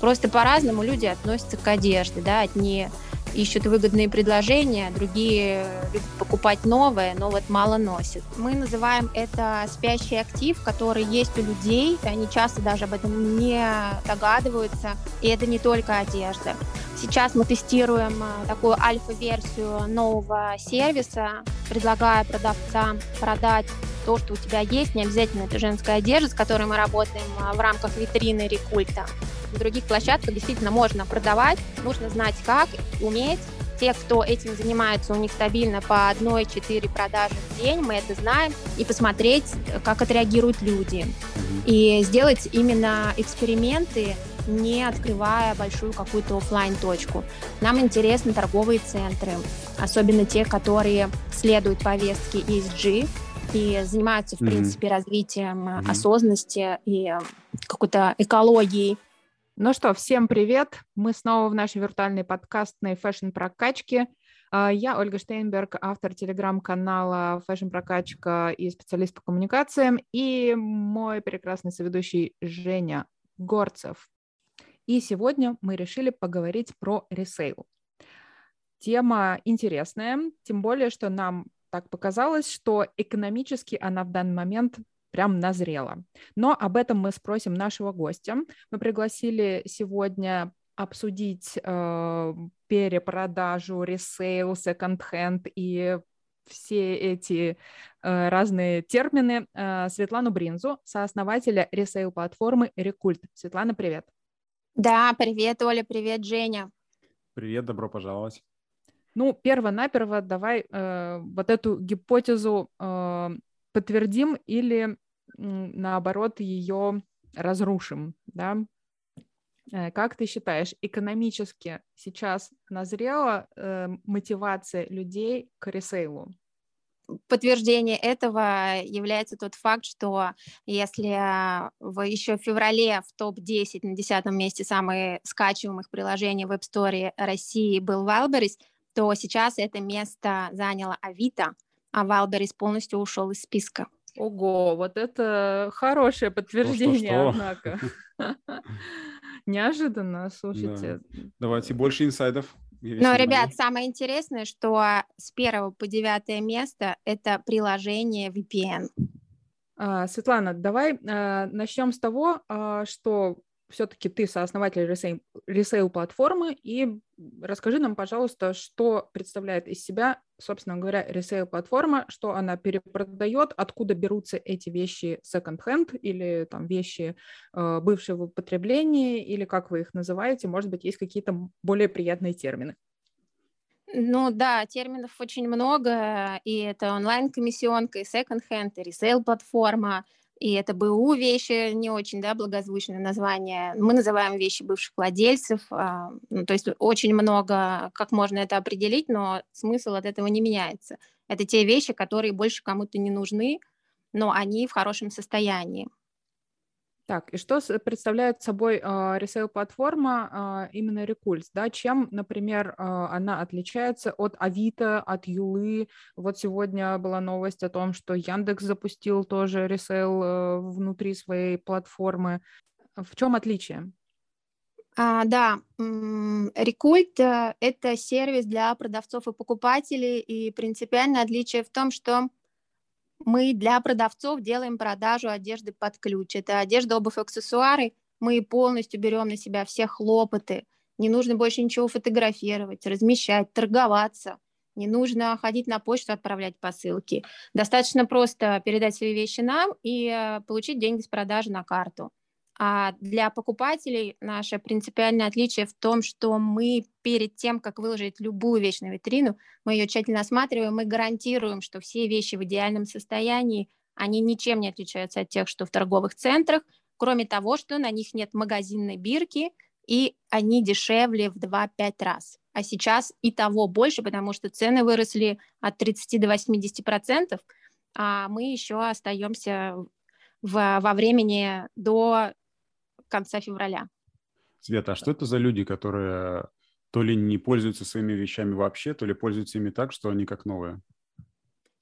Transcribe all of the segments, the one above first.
Просто по-разному люди относятся к одежде, да, одни ищут выгодные предложения, другие любят покупать новое, но вот мало носят. Мы называем это спящий актив, который есть у людей, они часто даже об этом не догадываются, и это не только одежда. Сейчас мы тестируем э, такую альфа-версию нового сервиса, предлагая продавцам продать то, что у тебя есть, не обязательно это женская одежда, с которой мы работаем э, в рамках витрины Рекульта. В других площадках действительно можно продавать, нужно знать как, уметь. Те, кто этим занимается, у них стабильно по 1-4 продажи в день, мы это знаем, и посмотреть, как отреагируют люди. И сделать именно эксперименты, не открывая большую какую-то офлайн точку Нам интересны торговые центры, особенно те, которые следуют повестке ESG и занимаются, в mm-hmm. принципе, развитием mm-hmm. осознанности и какой-то экологией. Ну что, всем привет! Мы снова в нашей виртуальной подкастной фэшн-прокачке. А, я Ольга Штейнберг, автор телеграм-канала «Фэшн Прокачка» и специалист по коммуникациям, и мой прекрасный соведущий Женя Горцев. И сегодня мы решили поговорить про ресейл. Тема интересная, тем более, что нам так показалось, что экономически она в данный момент прям назрела. Но об этом мы спросим нашего гостя. Мы пригласили сегодня обсудить э, перепродажу, ресейл, секонд-хенд и все эти э, разные термины э, Светлану Бринзу, сооснователя ресейл-платформы Рекульт. Светлана, привет. Да, привет, Оля, привет, Женя. Привет, добро пожаловать. Ну, перво-наперво давай э, вот эту гипотезу э, подтвердим или наоборот ее разрушим, да? Э, как ты считаешь, экономически сейчас назрела э, мотивация людей к ресейлу? подтверждение этого является тот факт, что если в, еще в феврале в топ-10 на десятом месте самых скачиваемых приложений в App Store России был Wildberries, то сейчас это место заняло Авито, а Wildberries полностью ушел из списка. Ого, вот это хорошее подтверждение, что, что, что? однако. Неожиданно, слушайте. Да. Давайте больше инсайдов. Но, ребят, самое интересное, что с первого по девятое место это приложение VPN. А, Светлана, давай а, начнем с того, а, что все-таки ты сооснователь ресейл-платформы, и расскажи нам, пожалуйста, что представляет из себя, собственно говоря, ресейл-платформа, что она перепродает, откуда берутся эти вещи second-hand или там вещи э, бывшего употребления, или как вы их называете, может быть, есть какие-то более приятные термины. Ну да, терминов очень много, и это онлайн-комиссионка, и second-hand, и ресейл-платформа, и это БУ вещи не очень, да, благозвучное название. Мы называем вещи бывших владельцев, а, ну, то есть очень много, как можно это определить, но смысл от этого не меняется. Это те вещи, которые больше кому-то не нужны, но они в хорошем состоянии. Так, и что представляет собой э, ресейл-платформа э, именно Рекульс, да? Чем, например, э, она отличается от Авито, от Юлы? Вот сегодня была новость о том, что Яндекс запустил тоже ресейл э, внутри своей платформы. В чем отличие? А, да, Рекульт э, – это сервис для продавцов и покупателей, и принципиальное отличие в том, что мы для продавцов делаем продажу одежды под ключ. Это одежда, обувь, аксессуары. Мы полностью берем на себя все хлопоты. Не нужно больше ничего фотографировать, размещать, торговаться. Не нужно ходить на почту, отправлять посылки. Достаточно просто передать свои вещи нам и э, получить деньги с продажи на карту. А для покупателей наше принципиальное отличие в том, что мы перед тем, как выложить любую вещь на витрину, мы ее тщательно осматриваем, мы гарантируем, что все вещи в идеальном состоянии, они ничем не отличаются от тех, что в торговых центрах, кроме того, что на них нет магазинной бирки, и они дешевле в 2-5 раз. А сейчас и того больше, потому что цены выросли от 30 до 80 процентов, а мы еще остаемся в, во времени до конца февраля. Света, а что это за люди, которые то ли не пользуются своими вещами вообще, то ли пользуются ими так, что они как новые?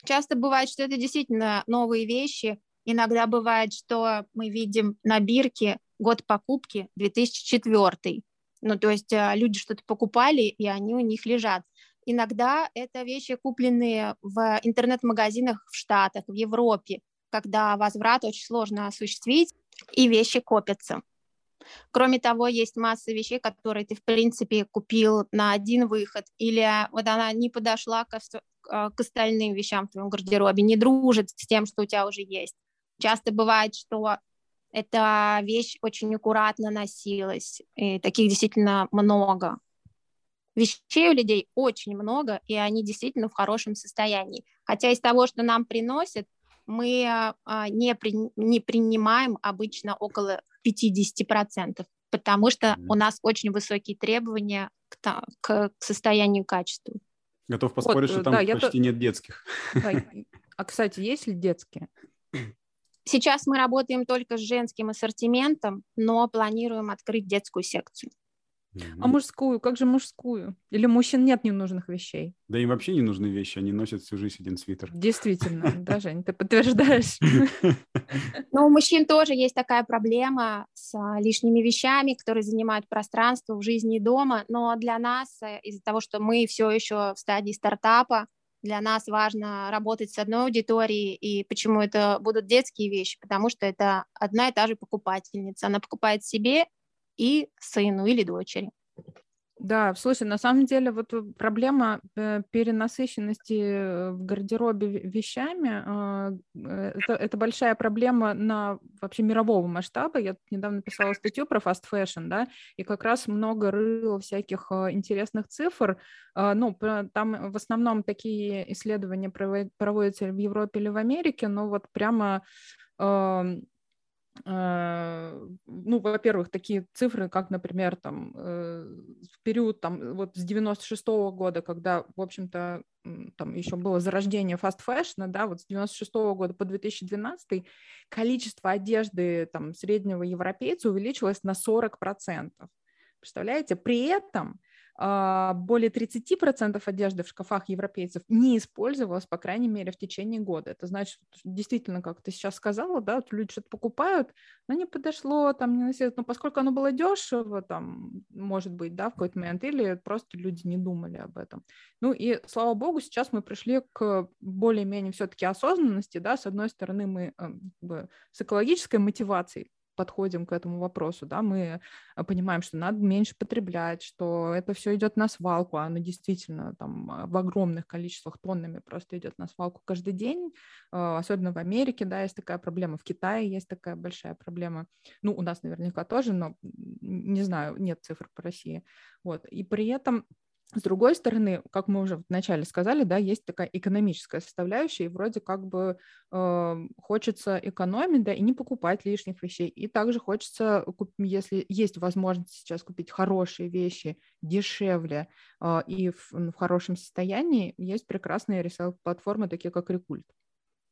Часто бывает, что это действительно новые вещи, Иногда бывает, что мы видим на бирке год покупки 2004. Ну, то есть э, люди что-то покупали, и они у них лежат. Иногда это вещи, купленные в интернет-магазинах в Штатах, в Европе, когда возврат очень сложно осуществить, и вещи копятся. Кроме того, есть масса вещей, которые ты, в принципе, купил на один выход, или вот она не подошла к, а, к остальным вещам в твоем гардеробе, не дружит с тем, что у тебя уже есть. Часто бывает, что эта вещь очень аккуратно носилась, и таких действительно много. Вещей у людей очень много, и они действительно в хорошем состоянии. Хотя из того, что нам приносят, мы а, не, при, не принимаем обычно около 50%, потому что mm-hmm. у нас очень высокие требования к, к, к состоянию качества. Готов поспорить, вот, что там да, почти то... нет детских. А, кстати, есть ли детские? Сейчас мы работаем только с женским ассортиментом, но планируем открыть детскую секцию. А мужскую? Как же мужскую? Или мужчин нет ненужных вещей? Да им вообще не нужны вещи, они носят всю жизнь один свитер. Действительно, да, Жень, ты подтверждаешь. Но у мужчин тоже есть такая проблема с а, лишними вещами, которые занимают пространство в жизни дома, но для нас, э, из-за того, что мы все еще в стадии стартапа, для нас важно работать с одной аудиторией, и почему это будут детские вещи, потому что это одна и та же покупательница. Она покупает себе и сыну или дочери. Да, слушай, на самом деле вот э, проблема э, перенасыщенности э, в гардеробе вещами это, это большая проблема на вообще мирового масштаба. Я недавно писала статью про fast fashion, да, и как раз много рыло всяких интересных цифр. Ну, там в основном такие исследования проводятся в Европе или в Америке, но вот прямо Э, ну, во-первых, такие цифры, как, например, там, э, в период там, вот с 96 -го года, когда, в общем-то, там еще было зарождение fashion, да, вот с 96 -го года по 2012 количество одежды там среднего европейца увеличилось на 40%. Представляете? При этом более 30% одежды в шкафах европейцев не использовалось, по крайней мере, в течение года. Это значит, действительно, как ты сейчас сказала, да, люди что-то покупают, но не подошло, там, не носилось, но поскольку оно было дешево, там, может быть, да, в какой-то момент, или просто люди не думали об этом. Ну и, слава богу, сейчас мы пришли к более-менее все-таки осознанности, да, с одной стороны, мы э, с экологической мотивацией подходим к этому вопросу, да, мы э, понимаем, что надо меньше потреблять, что это все идет на свалку, а оно действительно там а, в огромных количествах тоннами просто идет на свалку каждый день, а, особенно в Америке, да, есть такая проблема, в Китае есть такая большая проблема, ну, у нас наверняка тоже, но не знаю, нет цифр по России, вот, и при этом с другой стороны, как мы уже вначале сказали, да, есть такая экономическая составляющая, и вроде как бы э, хочется экономить, да, и не покупать лишних вещей. И также хочется, если есть возможность сейчас купить хорошие вещи дешевле э, и в, в хорошем состоянии, есть прекрасные ресел-платформы, такие как Рекульт.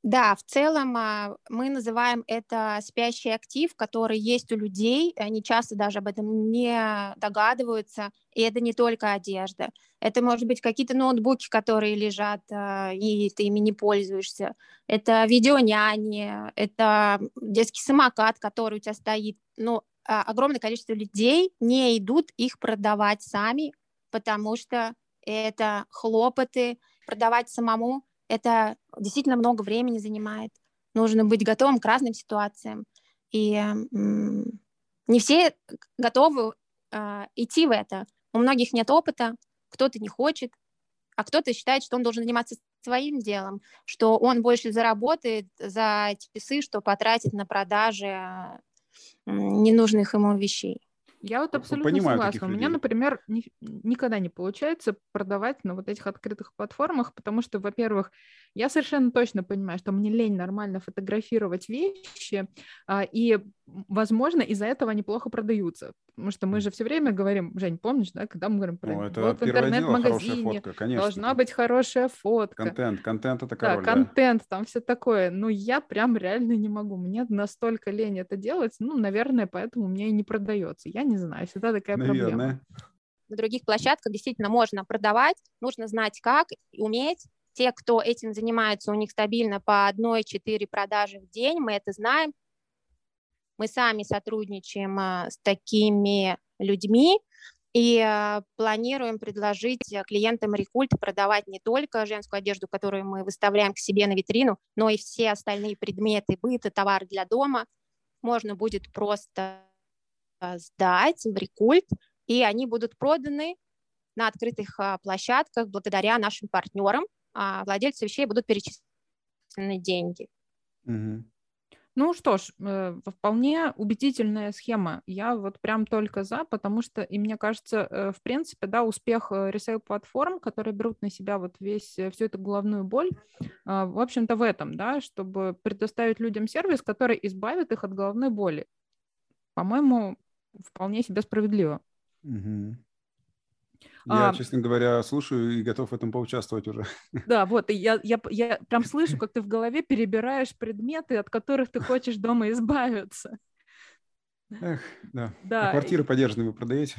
Да, в целом а, мы называем это спящий актив, который есть у людей, они часто даже об этом не догадываются, и это не только одежда. Это может быть какие-то ноутбуки, которые лежат, а, и ты ими не пользуешься. Это видеоняни, это детский самокат, который у тебя стоит. Но а, огромное количество людей не идут их продавать сами, потому что это хлопоты, продавать самому это действительно много времени занимает. Нужно быть готовым к разным ситуациям. И не все готовы э, идти в это. У многих нет опыта, кто-то не хочет, а кто-то считает, что он должен заниматься своим делом, что он больше заработает за часы, что потратит на продажи ненужных ему вещей. Я вот абсолютно Понимаю согласна. У меня, например, ни, никогда не получается продавать на вот этих открытых платформах, потому что, во-первых, я совершенно точно понимаю, что мне лень нормально фотографировать вещи, а, и, возможно, из-за этого они плохо продаются. Потому что мы же все время говорим, Жень, помнишь, да, когда мы говорим про О, это вот интернет-магазине должна быть хорошая фотка. Контент, контент это король, да, контент, там все такое. Но я прям реально не могу. Мне настолько лень это делать, ну, наверное, поэтому меня и не продается. Я не знаю, всегда такая наверное. проблема. На других площадках действительно можно продавать, нужно знать как, уметь, те, кто этим занимается, у них стабильно по 1-4 продажи в день, мы это знаем. Мы сами сотрудничаем а, с такими людьми и а, планируем предложить клиентам Рекульт продавать не только женскую одежду, которую мы выставляем к себе на витрину, но и все остальные предметы быта, товары для дома. Можно будет просто сдать в Рекульт, и они будут проданы на открытых площадках благодаря нашим партнерам, а владельцу вещей будут перечислены деньги. Угу. Ну что ж, э, вполне убедительная схема. Я вот прям только за, потому что, и мне кажется, э, в принципе, да, успех э, ресейл-платформ, которые берут на себя вот весь, всю эту головную боль, в общем-то, в этом, да, чтобы предоставить людям сервис, который избавит их от головной боли. По-моему, вполне себе справедливо. Угу. Я, а, честно говоря, слушаю и готов в этом поучаствовать уже. Да, вот, и я, я, я прям слышу, как ты в голове перебираешь предметы, от которых ты хочешь дома избавиться. Эх, да. да. А квартиры подержанные вы продаете?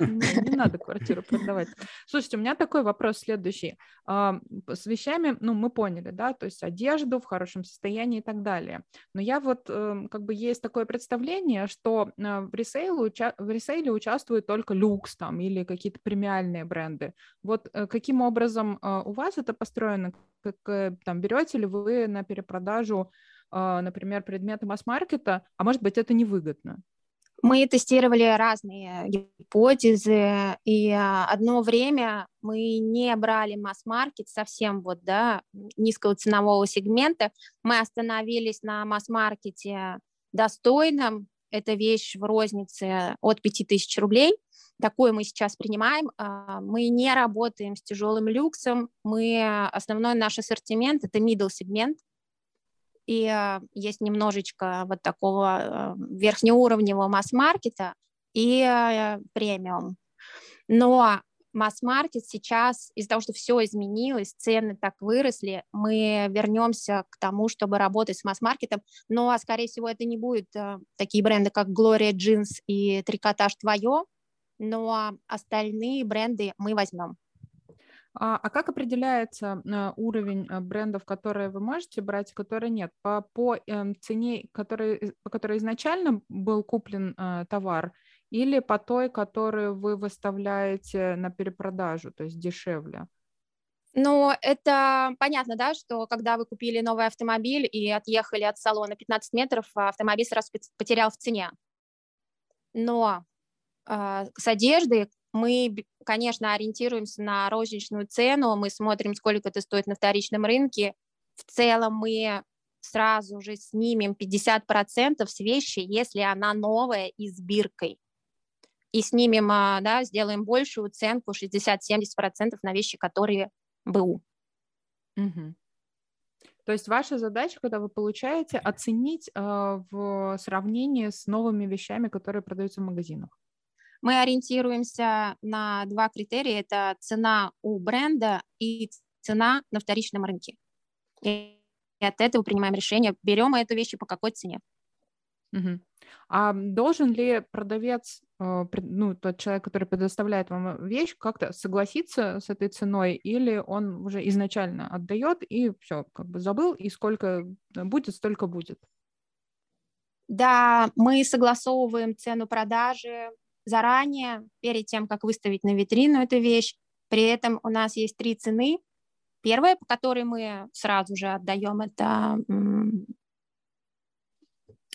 Не, надо квартиру продавать. Слушайте, у меня такой вопрос следующий. С вещами, ну, мы поняли, да, то есть одежду в хорошем состоянии и так далее. Но я вот, эм, как бы, есть такое представление, что э, в ресейле, в ресейле участвует только люкс там или какие-то премиальные бренды. Вот э, каким образом э, у вас это построено? Как там берете ли вы на перепродажу например, предметы масс-маркета, а может быть, это невыгодно? Мы тестировали разные гипотезы, и а, одно время мы не брали масс-маркет совсем вот, да, низкого ценового сегмента. Мы остановились на масс-маркете достойном. Это вещь в рознице от 5000 рублей. Такую мы сейчас принимаем. А, мы не работаем с тяжелым люксом. Мы, основной наш ассортимент – это middle сегмент – и э, есть немножечко вот такого э, верхнеуровневого масс-маркета и э, премиум. Но масс-маркет сейчас, из-за того, что все изменилось, цены так выросли, мы вернемся к тому, чтобы работать с масс-маркетом, но, скорее всего, это не будет э, такие бренды, как Gloria Jeans и Трикотаж Твое, но остальные бренды мы возьмем. А, а как определяется а, уровень а, брендов, которые вы можете брать, которые нет? По, по эм, цене, который, по которой изначально был куплен товар, или по той, которую вы выставляете на перепродажу, то есть дешевле? Ну, это понятно, да, что когда вы купили новый автомобиль и отъехали от салона 15 метров, автомобиль сразу потерял в цене. Но э, с одеждой мы, конечно, ориентируемся на розничную цену, мы смотрим, сколько это стоит на вторичном рынке. В целом мы сразу же снимем 50% с вещи, если она новая и с биркой. И снимем, а, да, сделаем большую оценку 60-70% на вещи, которые БУ. Угу. То есть ваша задача, когда вы получаете, оценить э, в сравнении с новыми вещами, которые продаются в магазинах. Мы ориентируемся на два критерия. Это цена у бренда и цена на вторичном рынке. И от этого принимаем решение, берем мы эту вещь и по какой цене. Угу. А должен ли продавец, э, ну, тот человек, который предоставляет вам вещь, как-то согласиться с этой ценой, или он уже изначально отдает и все, как бы забыл, и сколько будет, столько будет? Да, мы согласовываем цену продажи, заранее, перед тем, как выставить на витрину эту вещь. При этом у нас есть три цены. Первая, по которой мы сразу же отдаем это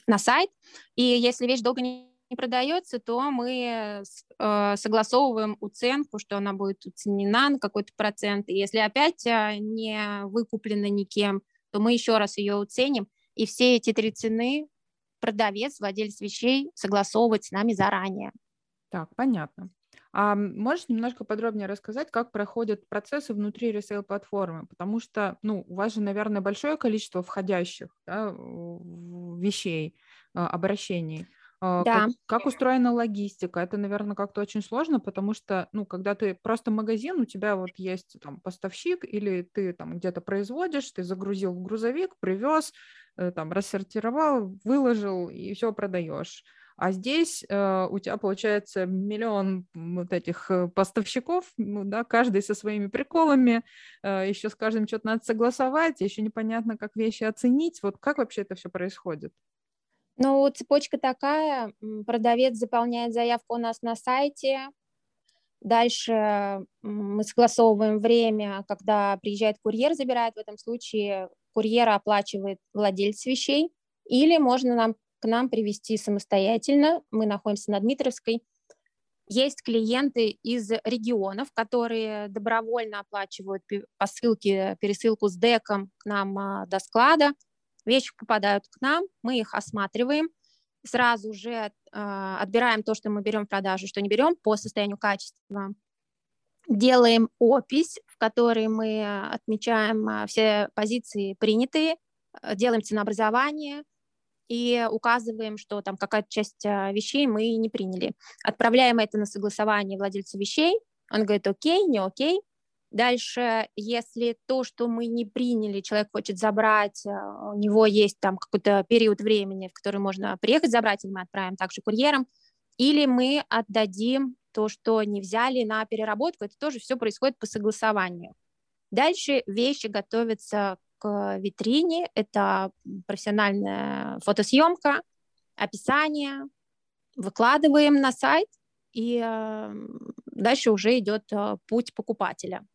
на сайт. И если вещь долго не не продается, то мы э, согласовываем уценку, что она будет уценена на какой-то процент. И если опять э, не выкуплена никем, то мы еще раз ее уценим. И все эти три цены продавец, владелец вещей согласовывает с нами заранее. Так, понятно. А можешь немножко подробнее рассказать, как проходят процессы внутри ресейл-платформы? Потому что, ну, у вас же, наверное, большое количество входящих да, вещей, а, обращений. А, да. Как, как устроена логистика? Это, наверное, как-то очень сложно, потому что, ну, когда ты просто магазин, у тебя вот есть там поставщик, или ты там где-то производишь, ты загрузил в грузовик, привез, э, там рассортировал, выложил и все продаешь. А здесь э, у тебя получается миллион вот этих э, поставщиков, ну, да, каждый со своими приколами, э, еще с каждым что-то надо согласовать, еще непонятно, как вещи оценить. Вот как вообще это все происходит? Ну, цепочка такая, продавец заполняет заявку у нас на сайте, дальше мы согласовываем время, когда приезжает курьер, забирает, в этом случае курьера оплачивает владелец вещей, или можно нам к нам привести самостоятельно. Мы находимся на Дмитровской. Есть клиенты из регионов, которые добровольно оплачивают посылки, пересылку с деком к нам а, до склада. Вещи попадают к нам, мы их осматриваем, сразу же э, отбираем то, что мы берем в продажу, что не берем по состоянию качества. Делаем опись, в которой мы отмечаем все позиции принятые, делаем ценообразование, и указываем, что там какая-то часть а, вещей мы не приняли. Отправляем это на согласование владельцу вещей, он говорит окей, не окей. Дальше, если то, что мы не приняли, человек хочет забрать, а, у него есть там какой-то период времени, в который можно приехать забрать, или мы отправим также курьером, или мы отдадим то, что не взяли на переработку, это тоже все происходит по согласованию. Дальше вещи готовятся к витрине. Это профессиональная фотосъемка, описание. Выкладываем на сайт, и э, дальше уже идет э, путь покупателя.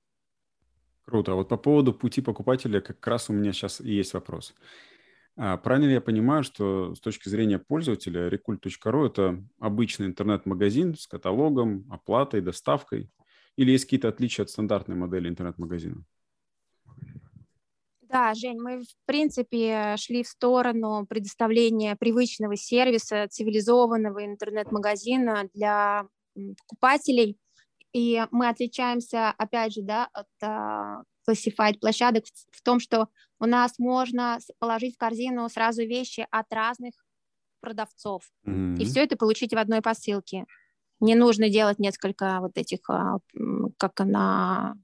Круто. А вот по поводу пути покупателя как раз у меня сейчас и есть вопрос. А, правильно ли я понимаю, что с точки зрения пользователя recult.ru это обычный интернет-магазин с каталогом, оплатой, доставкой? Или есть какие-то отличия от стандартной модели интернет-магазина? Да, Жень, мы, в принципе, шли в сторону предоставления привычного сервиса, цивилизованного интернет-магазина для покупателей. И мы отличаемся, опять же, да, от uh, classified площадок в, в том, что у нас можно положить в корзину сразу вещи от разных продавцов. Mm-hmm. И все это получить в одной посылке. Не нужно делать несколько вот этих, а, как на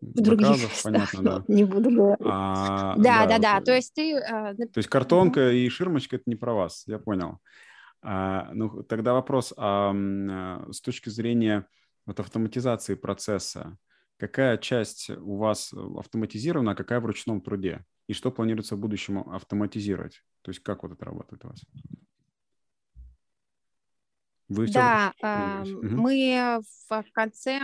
в других местах, понятно, да. не буду говорить. А, да, да, да, да, то есть ты... А, то есть картонка и ширмочка – это не про вас, я понял. А, ну, тогда вопрос, а, а, с точки зрения вот автоматизации процесса, какая часть у вас автоматизирована, а какая в ручном труде? И что планируется в будущем автоматизировать? То есть как вот это работает у вас? Вы да, э, мы в конце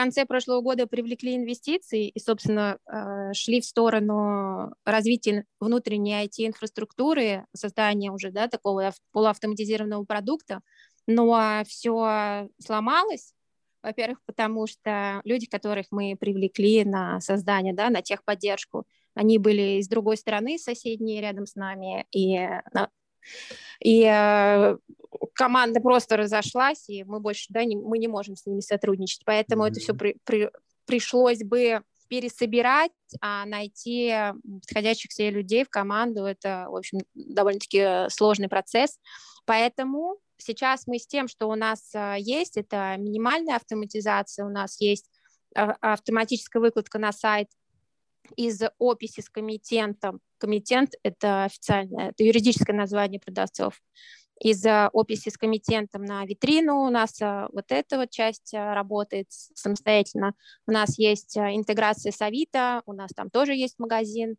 конце прошлого года привлекли инвестиции и, собственно, э, шли в сторону развития внутренней IT-инфраструктуры, создания уже да, такого полуавтоматизированного продукта, но все сломалось, во-первых, потому что люди, которых мы привлекли на создание, да, на техподдержку, они были из другой стороны, соседние рядом с нами, и и э, команда просто разошлась, и мы больше, да, не, мы не можем с ними сотрудничать, поэтому mm-hmm. это все при, при, пришлось бы пересобирать, а найти подходящих себе людей в команду, это, в общем, довольно-таки сложный процесс, поэтому сейчас мы с тем, что у нас э, есть, это минимальная автоматизация, у нас есть а, автоматическая выкладка на сайт из описи с комитентом. Комитент — это официальное, это юридическое название продавцов. Из описи с комитентом на витрину у нас а, вот эта вот часть а, работает самостоятельно. У нас есть интеграция с Авито, у нас там тоже есть магазин.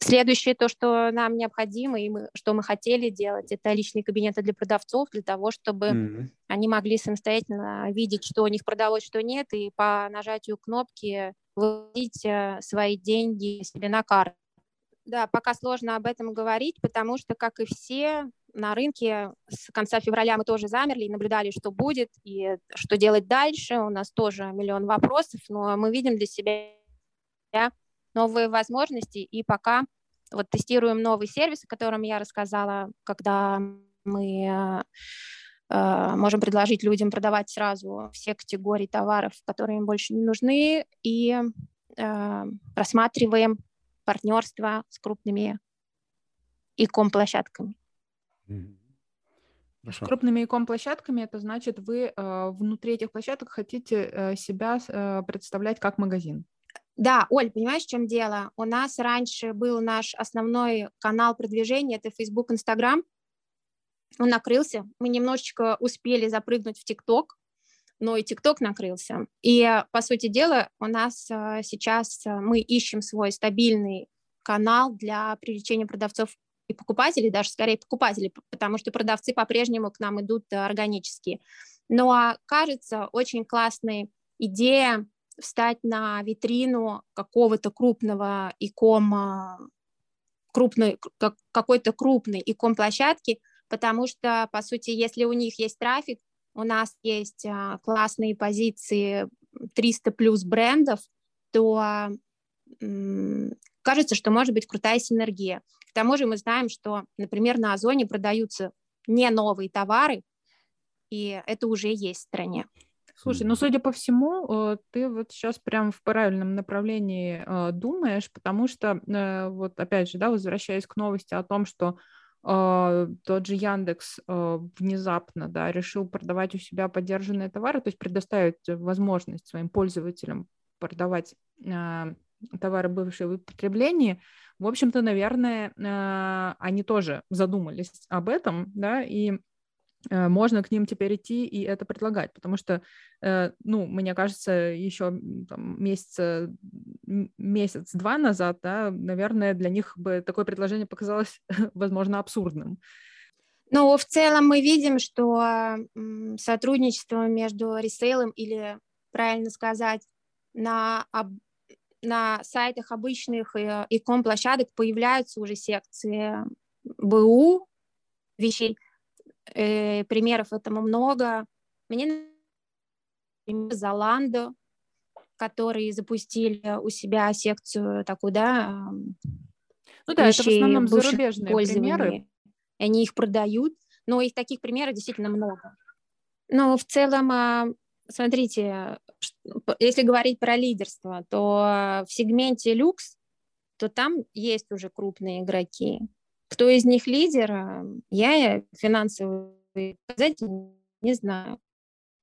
Следующее, то, что нам необходимо и мы, что мы хотели делать, это личные кабинеты для продавцов, для того, чтобы mm-hmm. они могли самостоятельно видеть, что у них продалось, что нет, и по нажатию кнопки выводить э, свои деньги себе на карту. Да, пока сложно об этом говорить, потому что, как и все, на рынке с конца февраля мы тоже замерли и наблюдали, что будет и что делать дальше. У нас тоже миллион вопросов, но мы видим для себя новые возможности и пока вот тестируем новый сервис, о котором я рассказала, когда мы э, можем предложить людям продавать сразу все категории товаров, которые им больше не нужны, и э, рассматриваем партнерство с крупными e-ком-площадками. С крупными e-ком-площадками это значит, вы э, внутри этих площадок хотите э, себя э, представлять как магазин. Да, Оль, понимаешь, в чем дело? У нас раньше был наш основной канал продвижения, это Facebook, Instagram, он накрылся. Мы немножечко успели запрыгнуть в ТикТок, но и ТикТок накрылся. И, по сути дела, у нас э, сейчас э, мы ищем свой стабильный канал для привлечения продавцов и покупателей, даже скорее покупателей, потому что продавцы по-прежнему к нам идут органически. Но а, кажется очень классной идея встать на витрину какого-то крупного иком, крупной, какой-то крупной иком площадки, потому что, по сути, если у них есть трафик, у нас есть а, классные позиции 300 плюс брендов, то кажется, что может быть крутая синергия. К тому же мы знаем, что, например, на Озоне продаются не новые товары, и это уже есть в стране. Слушай, ну, судя по всему, э, ты вот сейчас прям в правильном направлении э, думаешь, потому что, э, вот опять же, да, возвращаясь к новости о том, что тот же Яндекс внезапно, да, решил продавать у себя поддержанные товары, то есть предоставить возможность своим пользователям продавать товары бывшие в употреблении, в общем-то, наверное, они тоже задумались об этом, да, и Э, можно к ним теперь идти и это предлагать, потому что, э, ну, мне кажется, еще там, месяца, месяц-два назад, да, наверное, для них бы такое предложение показалось, возможно, абсурдным. Ну, в целом мы видим, что сотрудничество между ресейлом или, правильно сказать, на, на сайтах обычных икон площадок появляются уже секции БУ вещей, э, примеров этому много. Мне например, Золандо, которые запустили у себя секцию такую, да, ну да, это в основном зарубежные примеры. Они их продают, но их таких примеров действительно много. Но в целом, а, смотрите, если говорить про лидерство, то в сегменте люкс, то там есть уже крупные игроки. Кто из них лидер, а, я финансовые показатели не знаю.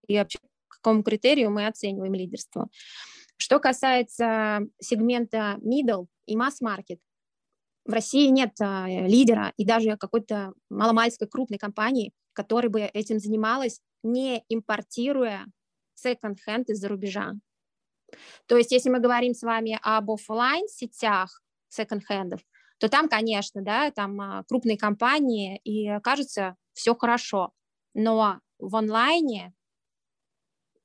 И вообще, по какому критерию мы оцениваем лидерство. Что касается сегмента middle и масс-маркет, в России нет а, лидера и даже какой-то маломальской крупной компании, которая бы этим занималась, не импортируя секонд-хенд из-за рубежа. То есть, если мы говорим с вами об офлайн сетях секонд-хендов, то там, конечно, да, там а, крупные компании, и кажется, все хорошо. Но в онлайне,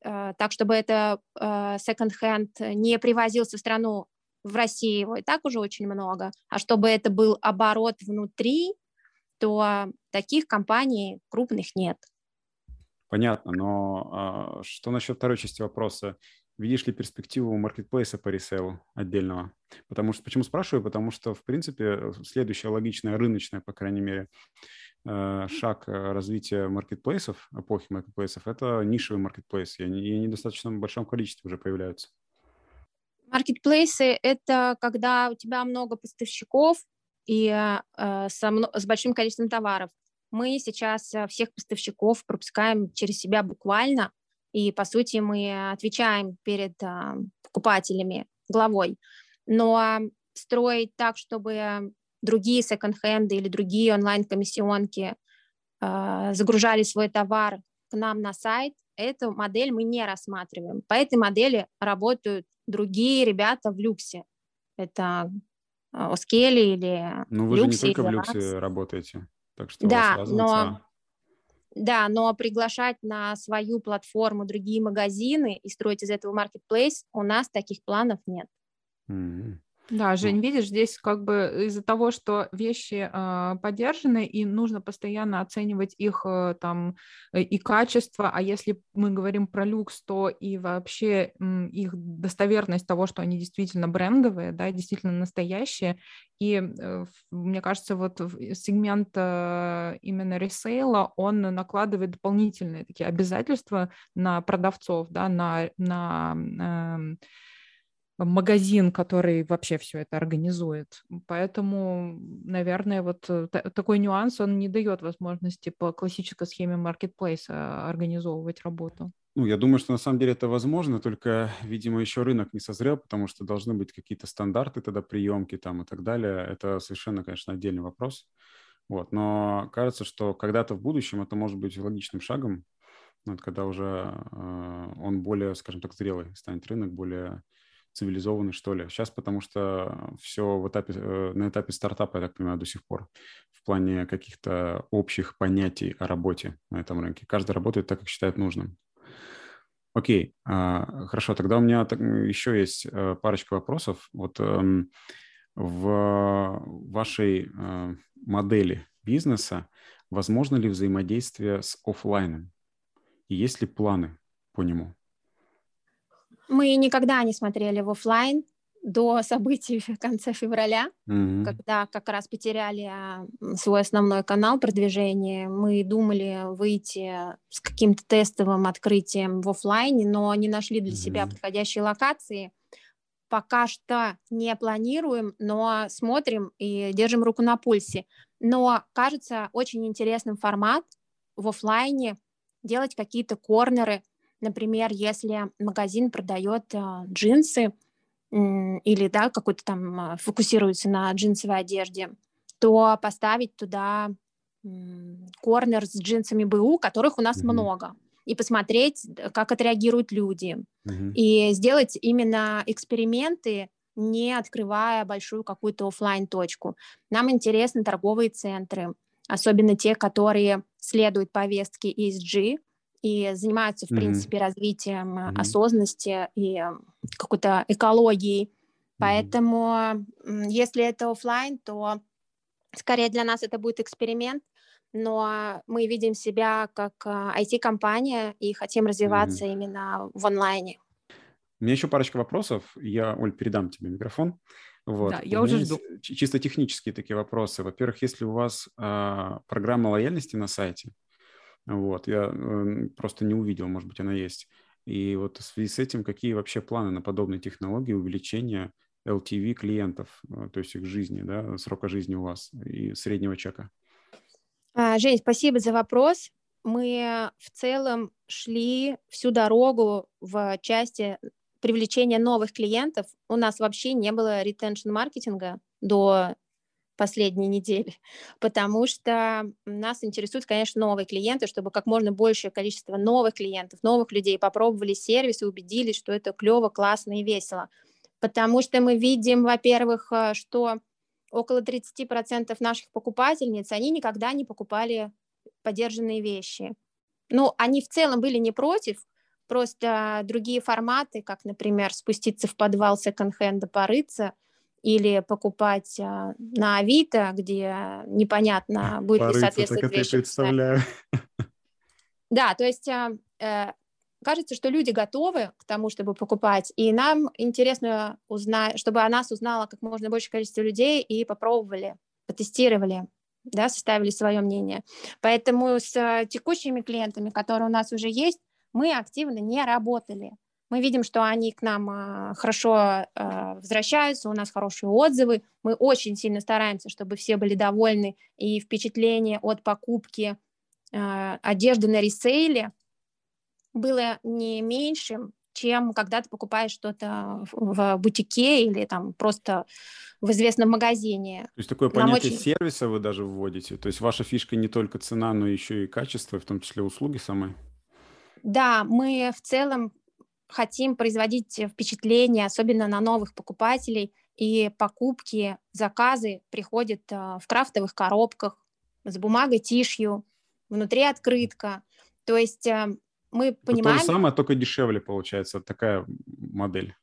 э, так, чтобы это э, second-hand не привозился в страну, в России его и так уже очень много, а чтобы это был оборот внутри, то таких компаний крупных нет. Понятно, но а, что насчет второй части вопроса? Видишь ли перспективу маркетплейса по ресейлу отдельного? Потому что, почему спрашиваю? Потому что, в принципе, следующая логичная, рыночная, по крайней мере, э, шаг э, развития маркетплейсов, эпохи маркетплейсов, это нишевый маркетплейс, и они, и они в достаточно большом количестве уже появляются. Маркетплейсы — это когда у тебя много поставщиков и э, со, с большим количеством товаров. Мы сейчас э, всех поставщиков пропускаем через себя буквально, и, по сути, мы отвечаем перед а, покупателями главой. Но строить так, чтобы другие секонд-хенды или другие онлайн-комиссионки а, загружали свой товар к нам на сайт, эту модель мы не рассматриваем. По этой модели работают другие ребята в люксе. Это Оскели или Ну, вы люксе, же не только в люксе работаете. Так что да, но да, но приглашать на свою платформу другие магазины и строить из этого маркетплейс у нас таких планов нет. Mm-hmm. Да, Жень, видишь, здесь как бы из-за того, что вещи э, поддержаны, и нужно постоянно оценивать их э, там э, и качество, а если мы говорим про люкс, то и вообще э, их достоверность того, что они действительно брендовые, да, действительно настоящие. И э, мне кажется, вот сегмент э, именно ресейла, он накладывает дополнительные такие обязательства на продавцов, да, на, на э, магазин, который вообще все это организует. Поэтому, наверное, вот э, такой нюанс, он не дает возможности по классической схеме маркетплейса организовывать работу. Ну, я думаю, что на самом деле это возможно, только, видимо, еще рынок не созрел, потому что должны быть какие-то стандарты тогда приемки там и так далее. Это совершенно, конечно, отдельный вопрос. Вот. Но кажется, что когда-то в будущем это может быть логичным шагом, вот, когда уже э, он более, скажем так, зрелый станет рынок, более цивилизованный, что ли. Сейчас потому что все в этапе, э, на этапе стартапа, я так понимаю, до сих пор в плане каких-то общих понятий о работе на этом рынке. Каждый работает так, как считает нужным. Окей, а, хорошо, тогда у меня еще есть э, парочка вопросов. Вот эм, в вашей э, модели бизнеса возможно ли взаимодействие с офлайном? И есть ли планы по нему? Мы никогда не смотрели в офлайн до событий в конце февраля, mm-hmm. когда как раз потеряли а, свой основной канал продвижения. Мы думали выйти с каким-то тестовым открытием в офлайне, но не нашли для mm-hmm. себя подходящей локации. Пока что не планируем, но смотрим и держим руку на пульсе. Но кажется очень интересным формат в офлайне делать какие-то корнеры. Например, если магазин продает э, джинсы, или да, какой-то там а, фокусируется на джинсовой одежде, то поставить туда корнер с джинсами БУ, которых у нас mm-hmm. много, и посмотреть, как отреагируют люди. Mm-hmm. И сделать именно эксперименты, не открывая большую какую-то офлайн точку Нам интересны торговые центры, особенно те, которые следуют повестке ESG, и занимаются, в mm-hmm. принципе, развитием mm-hmm. осознанности и какой-то экологией. Mm-hmm. Поэтому, если это офлайн, то скорее для нас это будет эксперимент, но мы видим себя как IT-компания и хотим развиваться mm-hmm. именно в онлайне. У меня еще парочка вопросов. Я, Оль, передам тебе микрофон. Вот. Да, я уже жду. Чисто технические такие вопросы. Во-первых, если у вас а, программа лояльности на сайте, вот, я э, просто не увидел, может быть, она есть. И вот в связи с этим, какие вообще планы на подобные технологии увеличения LTV клиентов, э, то есть их жизни, да, срока жизни у вас и среднего чека? А, Жень, спасибо за вопрос. Мы в целом шли всю дорогу в части привлечения новых клиентов. У нас вообще не было ретеншн маркетинга до последние недели, потому что нас интересуют, конечно, новые клиенты, чтобы как можно большее количество новых клиентов, новых людей попробовали сервис и убедились, что это клево, классно и весело. Потому что мы видим, во-первых, э, что около 30% наших покупательниц, они никогда не покупали подержанные вещи. Ну, они в целом были не против, просто другие форматы, как, например, спуститься в подвал секонд-хенда, порыться – или покупать а, на Авито, где непонятно, будет Порыться, ли соответствовать я представляю. Да, то есть а, э, кажется, что люди готовы к тому, чтобы покупать, и нам интересно узнать, чтобы о нас узнало как можно большее количество людей и попробовали, потестировали, да, составили свое мнение. Поэтому с текущими клиентами, которые у нас уже есть, мы активно не работали. Мы видим, что они к нам а, хорошо а, возвращаются, у нас хорошие отзывы. Мы очень сильно стараемся, чтобы все были довольны, и впечатление от покупки а, одежды на ресейле было не меньшим, чем когда ты покупаешь что-то в бутике или там просто в известном магазине. То есть такое понятие очень... сервиса вы даже вводите? То есть ваша фишка не только цена, но еще и качество, в том числе услуги самой? Да, мы в целом хотим производить впечатление, особенно на новых покупателей, и покупки, заказы приходят а, в крафтовых коробках с бумагой тишью, внутри открытка. То есть а, мы понимаем... То же самое, только дешевле получается такая модель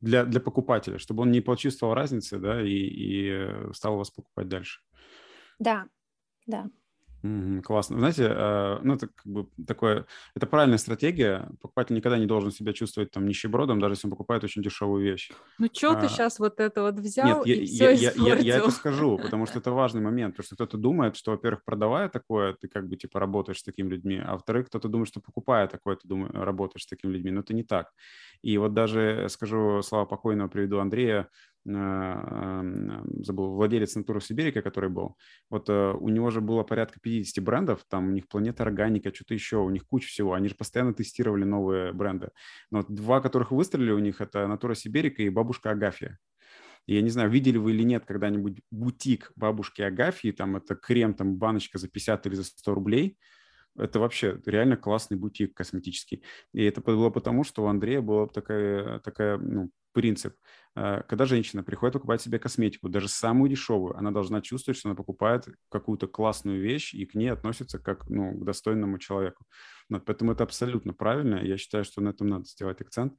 для, для покупателя, чтобы он не почувствовал разницы, да, и, и э, стал вас покупать дальше. Да, да. Классно. Знаете, э, ну это как бы такое, это правильная стратегия. Покупатель никогда не должен себя чувствовать там нищебродом, даже если он покупает очень дешевую вещь. Ну что а, ты сейчас вот это вот взял нет, и я, все я, я, я это скажу, потому что это важный момент, потому что кто-то думает, что, во-первых, продавая такое, ты как бы типа работаешь с такими людьми, а во-вторых, кто-то думает, что покупая такое, ты думаешь, работаешь с такими людьми, но это не так. И вот даже скажу слова покойного, приведу Андрея, забыл, владелец Натуры Сибирика, который был, вот э, у него же было порядка 50 брендов, там у них Планета Органика, что-то еще, у них куча всего, они же постоянно тестировали новые бренды. Но два, которых выстрелили у них, это Натура Сибирика и Бабушка Агафья. я не знаю, видели вы или нет когда-нибудь бутик бабушки Агафьи, там это крем, там баночка за 50 или за 100 рублей, это вообще реально классный бутик косметический. И это было потому, что у Андрея была такая, такая ну, принцип. Э, когда женщина приходит покупать себе косметику, даже самую дешевую, она должна чувствовать, что она покупает какую-то классную вещь и к ней относится как ну, к достойному человеку. Вот, поэтому это абсолютно правильно. Я считаю, что на этом надо сделать акцент.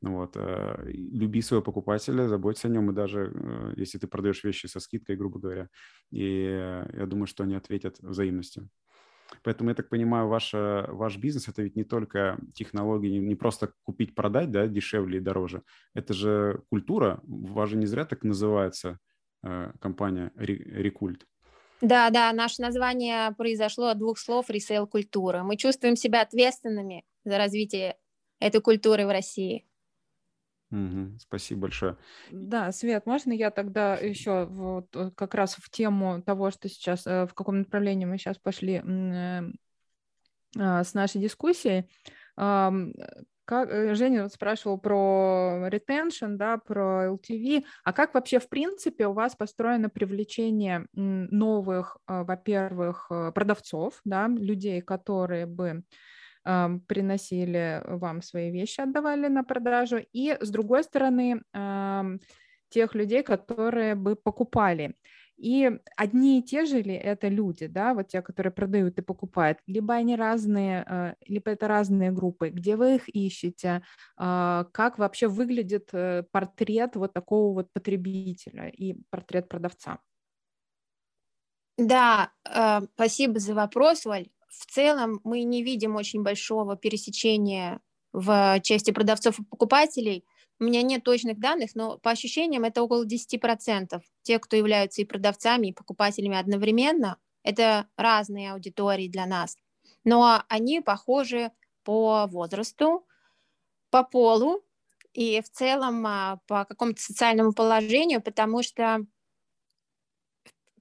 Вот, э, люби своего покупателя, заботься о нем, и даже э, если ты продаешь вещи со скидкой, грубо говоря, и я думаю, что они ответят взаимностью. Поэтому, я так понимаю, ваша, ваш бизнес – это ведь не только технологии, не, просто купить-продать, да, дешевле и дороже. Это же культура. Же не зря так называется э, компания Рекульт. Да, да, наше название произошло от двух слов «ресейл культура». Мы чувствуем себя ответственными за развитие этой культуры в России. Угу, спасибо большое. Да, Свет, можно я тогда еще вот э, как раз в тему того, что сейчас, э, в каком направлении мы сейчас пошли э, с нашей дискуссией. Как, Женя вот спрашивал про retention, да, про LTV. А как вообще, в принципе, у вас построено привлечение новых, во-первых, продавцов, да, людей, которые бы приносили вам свои вещи, отдавали на продажу, и с другой стороны тех людей, которые бы покупали. И одни и те же ли это люди, да, вот те, которые продают и покупают, либо они разные, а, либо это разные группы, где вы их ищете, а, как вообще выглядит э, портрет вот такого вот потребителя и портрет продавца? Да, э, спасибо за вопрос, Валь в целом мы не видим очень большого пересечения в части продавцов и покупателей. У меня нет точных данных, но по ощущениям это около 10%. Те, кто являются и продавцами, и покупателями одновременно, это разные аудитории для нас. Но они похожи по возрасту, по полу и в целом а, по какому-то социальному положению, потому что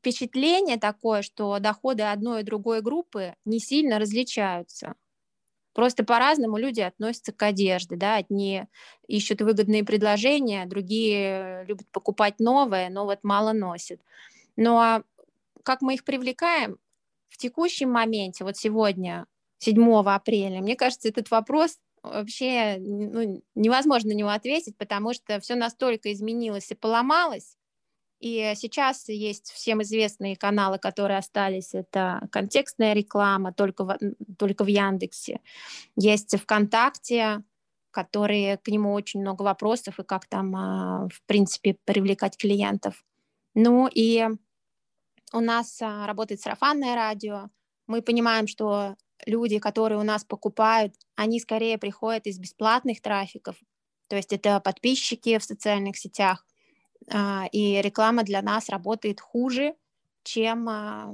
впечатление такое, что доходы одной и другой группы не сильно различаются. Просто по-разному люди относятся к одежде, да, одни ищут выгодные предложения, другие любят покупать новое, но вот мало носят. Но ну, а как мы их привлекаем в текущем моменте, вот сегодня, 7 апреля, мне кажется, этот вопрос вообще ну, невозможно на него ответить, потому что все настолько изменилось и поломалось, и сейчас есть всем известные каналы, которые остались. Это контекстная реклама только в, только в Яндексе. Есть ВКонтакте, которые к нему очень много вопросов и как там, а, в принципе, привлекать клиентов. Ну и у нас а, работает сарафанное радио. Мы понимаем, что люди, которые у нас покупают, они скорее приходят из бесплатных трафиков, то есть это подписчики в социальных сетях, и реклама для нас работает хуже, чем а,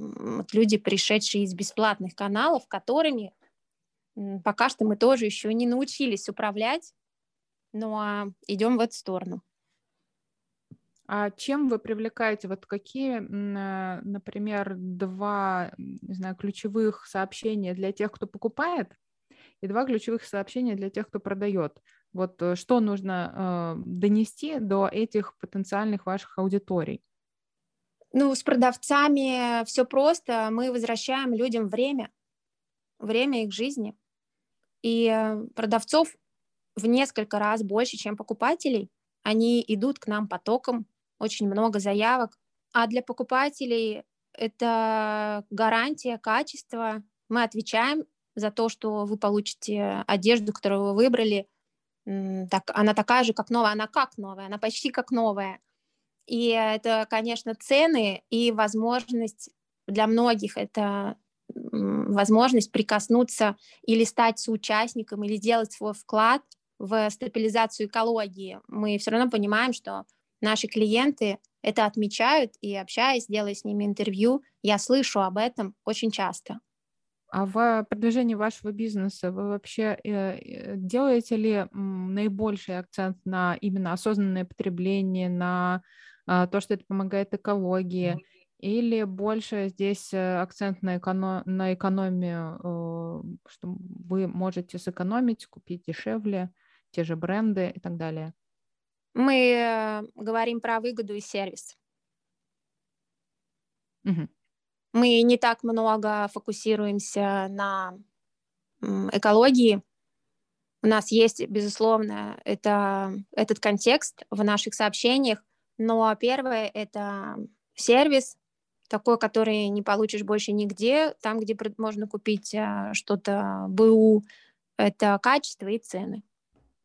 люди, пришедшие из бесплатных каналов, которыми пока что мы тоже еще не научились управлять, но идем в эту сторону. А чем вы привлекаете, вот какие, э, например, два, не знаю, ключевых сообщения для тех, кто покупает, и два ключевых сообщения для тех, кто продает? Вот э, что нужно э, донести до этих потенциальных ваших аудиторий? Ну, с продавцами все просто. Мы возвращаем людям время, время их жизни. И э, продавцов в несколько раз больше, чем покупателей. Они идут к нам потоком, очень много заявок. А для покупателей это гарантия качества. Мы отвечаем за то, что вы получите одежду, которую вы выбрали, так, она такая же, как новая, она как новая, она почти как новая. И это, конечно, цены и возможность для многих это возможность прикоснуться или стать соучастником, или сделать свой вклад в стабилизацию экологии. Мы все равно понимаем, что наши клиенты это отмечают, и общаясь, делая с ними интервью, я слышу об этом очень часто. А в продвижении вашего бизнеса вы вообще э, э, делаете ли наибольший акцент на именно осознанное потребление, на а, то, что это помогает экологии, или больше здесь э, акцент на, эконом, на экономию, что вы можете сэкономить, купить дешевле, те же бренды и так далее? Мы говорим про выгоду и сервис. Угу. Мы не так много фокусируемся на экологии. У нас есть, безусловно, это, этот контекст в наших сообщениях, но первое — это сервис, такой, который не получишь больше нигде, там, где можно купить а, что-то БУ, это качество и цены.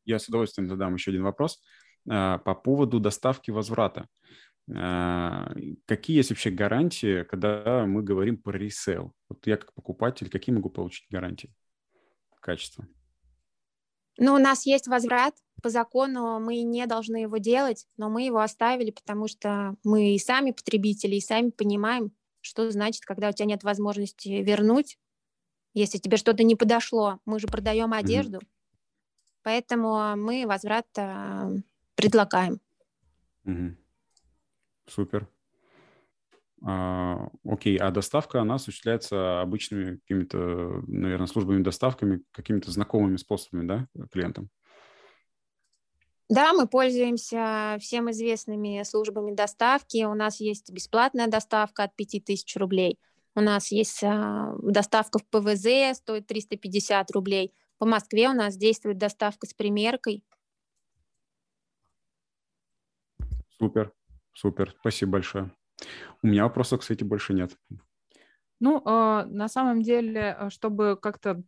Я с удовольствием задам еще один вопрос а, по поводу доставки возврата. А, какие есть вообще гарантии, когда мы говорим про ресейл? Вот я как покупатель, какие могу получить гарантии качества? Ну, у нас есть возврат. По закону мы не должны его делать, но мы его оставили, потому что мы и сами потребители, и сами понимаем, что значит, когда у тебя нет возможности вернуть, если тебе что-то не подошло. Мы же продаем одежду, mm-hmm. поэтому мы возврат а, предлагаем. Mm-hmm. Супер. А, окей, а доставка, она осуществляется обычными какими-то, наверное, службами доставками, какими-то знакомыми способами, да, клиентам? Да, мы пользуемся всем известными службами доставки. У нас есть бесплатная доставка от 5000 рублей. У нас есть а, доставка в ПВЗ, стоит 350 рублей. По Москве у нас действует доставка с примеркой. Супер, супер. Спасибо большое. У меня вопросов, кстати, больше нет. Ну, э, на самом деле, э, чтобы как-то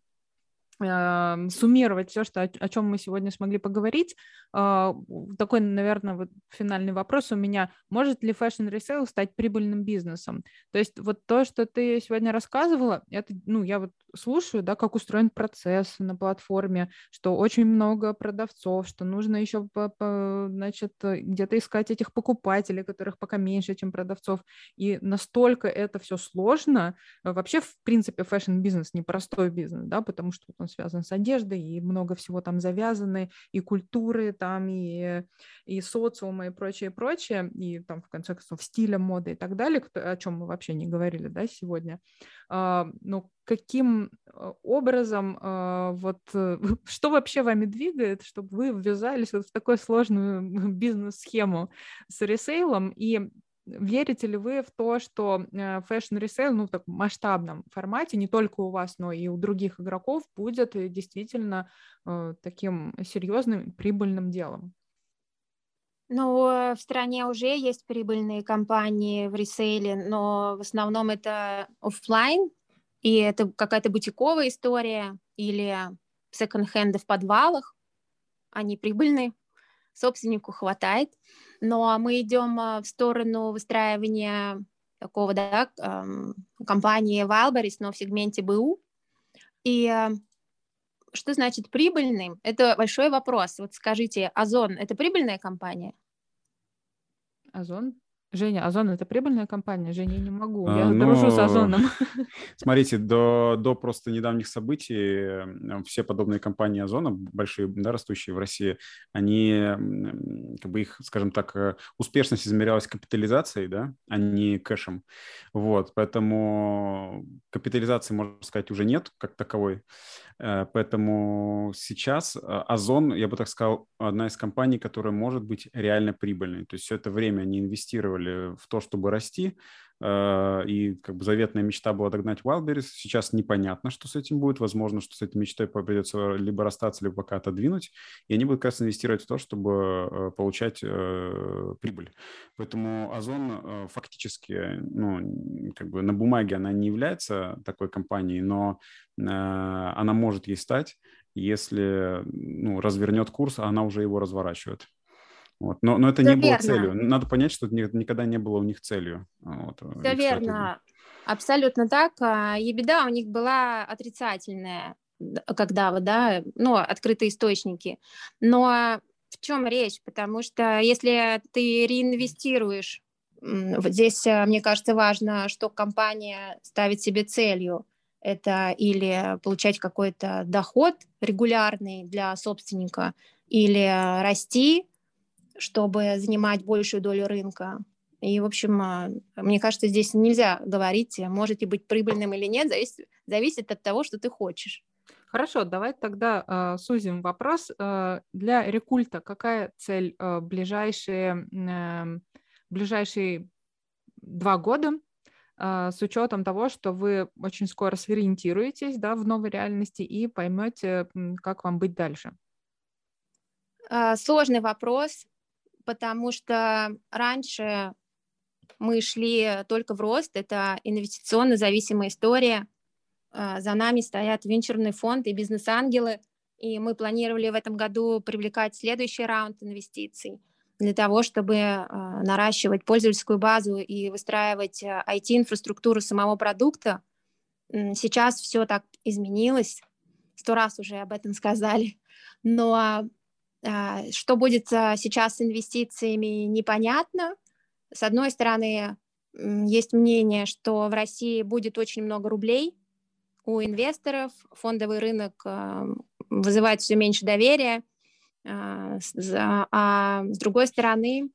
э, суммировать все, что, о, чем мы сегодня смогли поговорить, такой, наверное, вот финальный вопрос у меня. Может ли fashion resale стать прибыльным бизнесом? То есть вот то, что ты сегодня рассказывала, это, ну, я вот слушаю, да, как устроен процесс на платформе, что очень много продавцов, что нужно еще, значит, где-то искать этих покупателей, которых пока меньше, чем продавцов. И настолько это все сложно. Вообще, в принципе, фэшн-бизнес непростой бизнес, да, потому что он связан с одеждой, и много всего там завязаны, и культуры там, и, и социума, и прочее, прочее, и там, в конце концов, стиля моды и так далее, о чем мы вообще не говорили, да, сегодня. А, но каким э, образом, а, вот, э, что вообще вами двигает, чтобы вы ввязались вот в такую сложную бизнес-схему с ресейлом, и верите ли вы в то, что фэшн ресейл, ну, в таком масштабном формате, не только у вас, но и у других игроков, будет действительно э, таким серьезным прибыльным делом? Ну, в стране уже есть прибыльные компании в ресейле, но в основном это офлайн, и это какая-то бутиковая история или секонд-хенды в подвалах. Они прибыльные, собственнику хватает. Но мы идем а, в сторону выстраивания такого, да, компании Wildberries, но в сегменте БУ. И а, что значит прибыльным? Это большой вопрос. Вот скажите, Озон – это прибыльная компания? Озон? Женя, Озон это прибыльная компания? Женя, не могу. А, я ну, дружу с Озоном. Смотрите, до, до просто недавних событий все подобные компании Озона, большие, да, растущие в России, они, как бы их, скажем так, э, успешность измерялась капитализацией, да, а не кэшем. Вот, поэтому капитализации, можно сказать, уже нет как таковой. Э, поэтому сейчас э, Озон, я бы так сказал, одна из компаний, которая может быть реально прибыльной. То есть все это время они инвестировали в то, чтобы расти, и как бы заветная мечта была догнать Wildberries. Сейчас непонятно, что с этим будет. Возможно, что с этой мечтой придется либо расстаться, либо пока отодвинуть. И они будут как раз инвестировать в то, чтобы э, получать э, прибыль. Поэтому Озон фактически, ну, как бы на бумаге она не является такой компанией, но она может ей стать, если ну, развернет курс, а она уже его разворачивает. Вот. Но, но это Все не верно. было целью. Надо понять, что это никогда не было у них целью. Вот, э, Все верно. Абсолютно так. А, и беда у них была отрицательная, когда, вот, да, ну, открытые источники. Но в чем речь? Потому что если ты реинвестируешь, вот здесь, э, мне кажется, важно, что компания ставит себе целью. Это или получать какой-то доход регулярный для собственника, или расти, чтобы занимать большую долю рынка. И, в общем, а, мне кажется, здесь нельзя говорить, можете быть прибыльным или нет, зависит, зависит от того, что ты хочешь. Хорошо, давай тогда э, сузим вопрос. Э, для рекульта какая цель э, ближайшие, э, ближайшие два года э, с учетом того, что вы очень скоро сориентируетесь да, в новой реальности и поймете, как вам быть дальше? Э, сложный вопрос, потому что раньше мы шли только в рост, это инвестиционно зависимая история – а, за нами стоят венчурный фонд и бизнес-ангелы, и мы планировали в этом году привлекать следующий раунд инвестиций для того, чтобы а, наращивать пользовательскую базу и выстраивать IT-инфраструктуру а, самого продукта. Сейчас все так изменилось, сто раз уже об этом сказали, но что будет сейчас с инвестициями, непонятно. С одной стороны, есть мнение, что в России будет очень много рублей, у инвесторов, фондовый рынок э, вызывает все меньше доверия, а с другой стороны,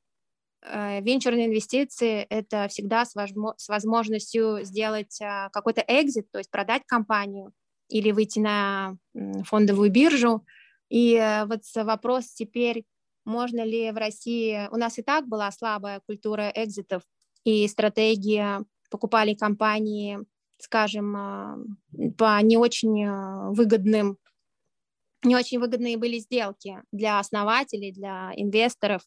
венчурные инвестиции — это всегда с возможностью сделать какой-то экзит, то есть продать компанию или выйти на фондовую биржу. И вот вопрос теперь, можно ли в России... У нас и так была слабая культура экзитов, и стратегия покупали компании скажем, а, по не очень выгодным, не очень выгодные были сделки для основателей, для инвесторов.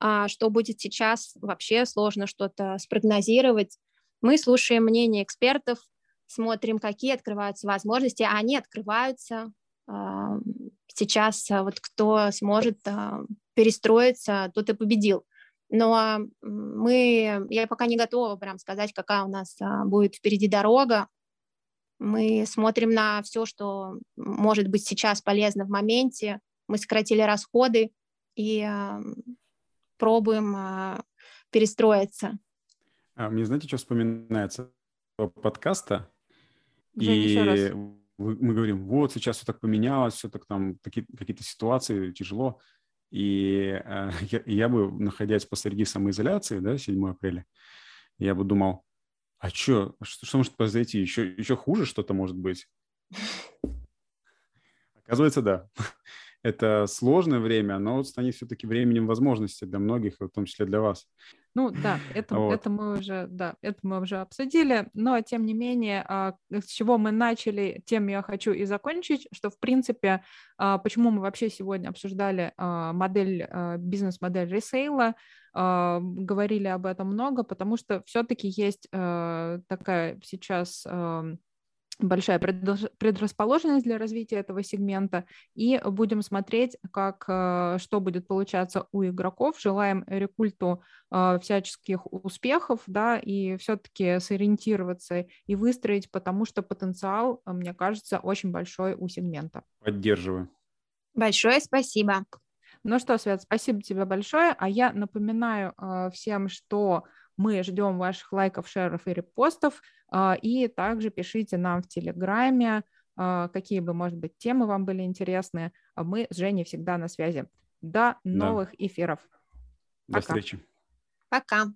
А что будет сейчас, вообще сложно что-то спрогнозировать. Мы слушаем мнение экспертов, смотрим, какие открываются возможности, а они открываются. Сейчас вот кто сможет перестроиться, тот и победил но мы, я пока не готова прям сказать, какая у нас а, будет впереди дорога. Мы смотрим на все, что может быть сейчас полезно в моменте. Мы сократили расходы и а, пробуем а, перестроиться. А мне знаете, что вспоминается подкаста? Жень, и мы говорим, вот сейчас все так поменялось, все так там, какие-то ситуации тяжело. И э, я, я бы, находясь посреди самоизоляции, да, 7 апреля, я бы думал, а чё, что, что может произойти? Еще, еще хуже что-то может быть? Оказывается, да. Это сложное время, но вот станет все-таки временем возможностей для многих, в том числе для вас. Ну да, это, вот. это мы уже, да, это мы уже обсудили, но тем не менее, а, с чего мы начали, тем я хочу и закончить, что в принципе, а, почему мы вообще сегодня обсуждали а, модель, бизнес-модель ресейла, говорили об этом много, потому что все-таки есть такая сейчас большая предрасположенность для развития этого сегмента, и будем смотреть, как, э, что будет получаться у игроков. Желаем рекульту э, всяческих успехов, да, и все-таки сориентироваться и выстроить, потому что потенциал, э, мне кажется, очень большой у сегмента. Поддерживаю. Большое спасибо. Ну что, Свет, спасибо тебе большое. А я напоминаю всем, что мы ждем ваших лайков, шеров и репостов. А, и также пишите нам в Телеграме, а, какие бы, может быть, темы вам были интересны. А мы с Женей всегда на связи. До новых да. эфиров. До Пока. встречи. Пока.